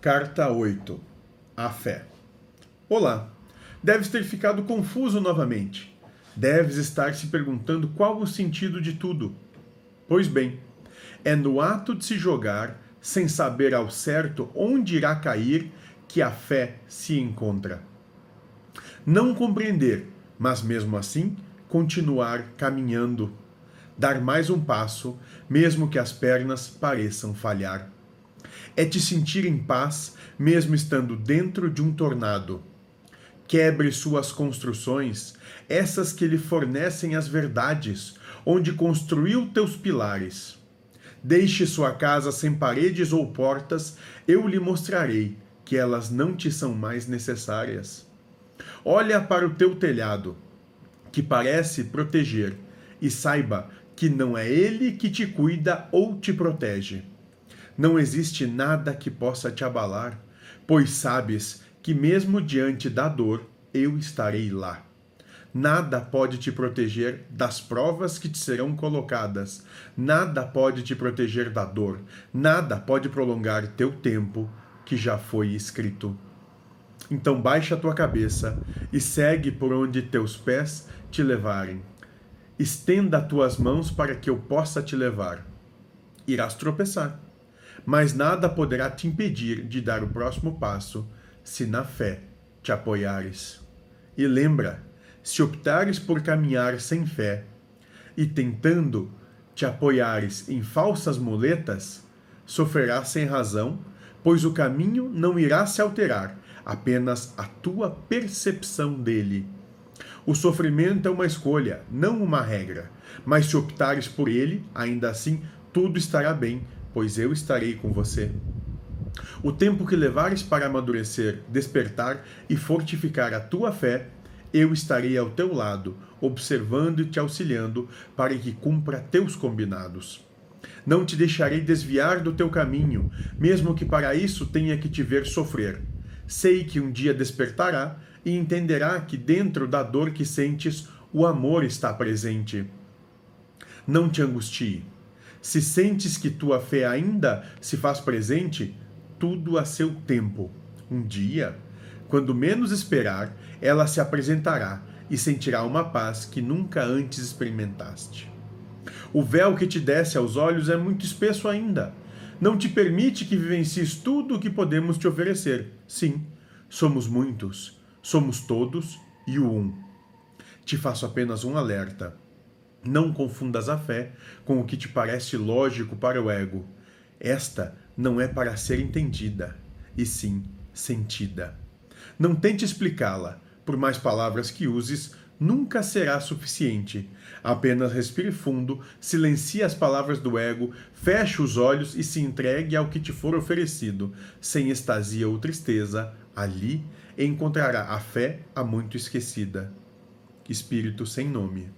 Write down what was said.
Carta 8 A Fé Olá, deves ter ficado confuso novamente. Deves estar se perguntando qual o sentido de tudo. Pois bem, é no ato de se jogar, sem saber ao certo onde irá cair, que a fé se encontra. Não compreender, mas mesmo assim continuar caminhando. Dar mais um passo, mesmo que as pernas pareçam falhar é te sentir em paz, mesmo estando dentro de um tornado. Quebre suas construções, essas que lhe fornecem as verdades, onde construiu teus pilares. Deixe sua casa sem paredes ou portas, eu lhe mostrarei que elas não te são mais necessárias. Olha para o teu telhado, que parece proteger, e saiba que não é ele que te cuida ou te protege não existe nada que possa te abalar, pois sabes que, mesmo diante da dor, eu estarei lá. Nada pode te proteger das provas que te serão colocadas, nada pode te proteger da dor, nada pode prolongar teu tempo que já foi escrito. Então baixa a tua cabeça e segue por onde teus pés te levarem. Estenda tuas mãos para que eu possa te levar. Irás tropeçar mas nada poderá te impedir de dar o próximo passo se na fé te apoiares. E lembra, se optares por caminhar sem fé e tentando te apoiares em falsas muletas, sofrerás sem razão, pois o caminho não irá se alterar, apenas a tua percepção dele. O sofrimento é uma escolha, não uma regra, mas se optares por ele, ainda assim tudo estará bem, pois eu estarei com você. O tempo que levares para amadurecer, despertar e fortificar a tua fé, eu estarei ao teu lado, observando e te auxiliando para que cumpra teus combinados. Não te deixarei desviar do teu caminho, mesmo que para isso tenha que te ver sofrer. Sei que um dia despertará e entenderá que dentro da dor que sentes, o amor está presente. Não te angustie se sentes que tua fé ainda se faz presente, tudo a seu tempo. Um dia, quando menos esperar, ela se apresentará e sentirá uma paz que nunca antes experimentaste. O véu que te desce aos olhos é muito espesso ainda. Não te permite que vivencies tudo o que podemos te oferecer. Sim, somos muitos, somos todos e o um. Te faço apenas um alerta não confundas a fé com o que te parece lógico para o ego. Esta não é para ser entendida, e sim sentida. Não tente explicá-la, por mais palavras que uses, nunca será suficiente. Apenas respire fundo, silencie as palavras do ego, feche os olhos e se entregue ao que te for oferecido. Sem estasia ou tristeza, ali encontrará a fé há muito esquecida. Espírito sem nome.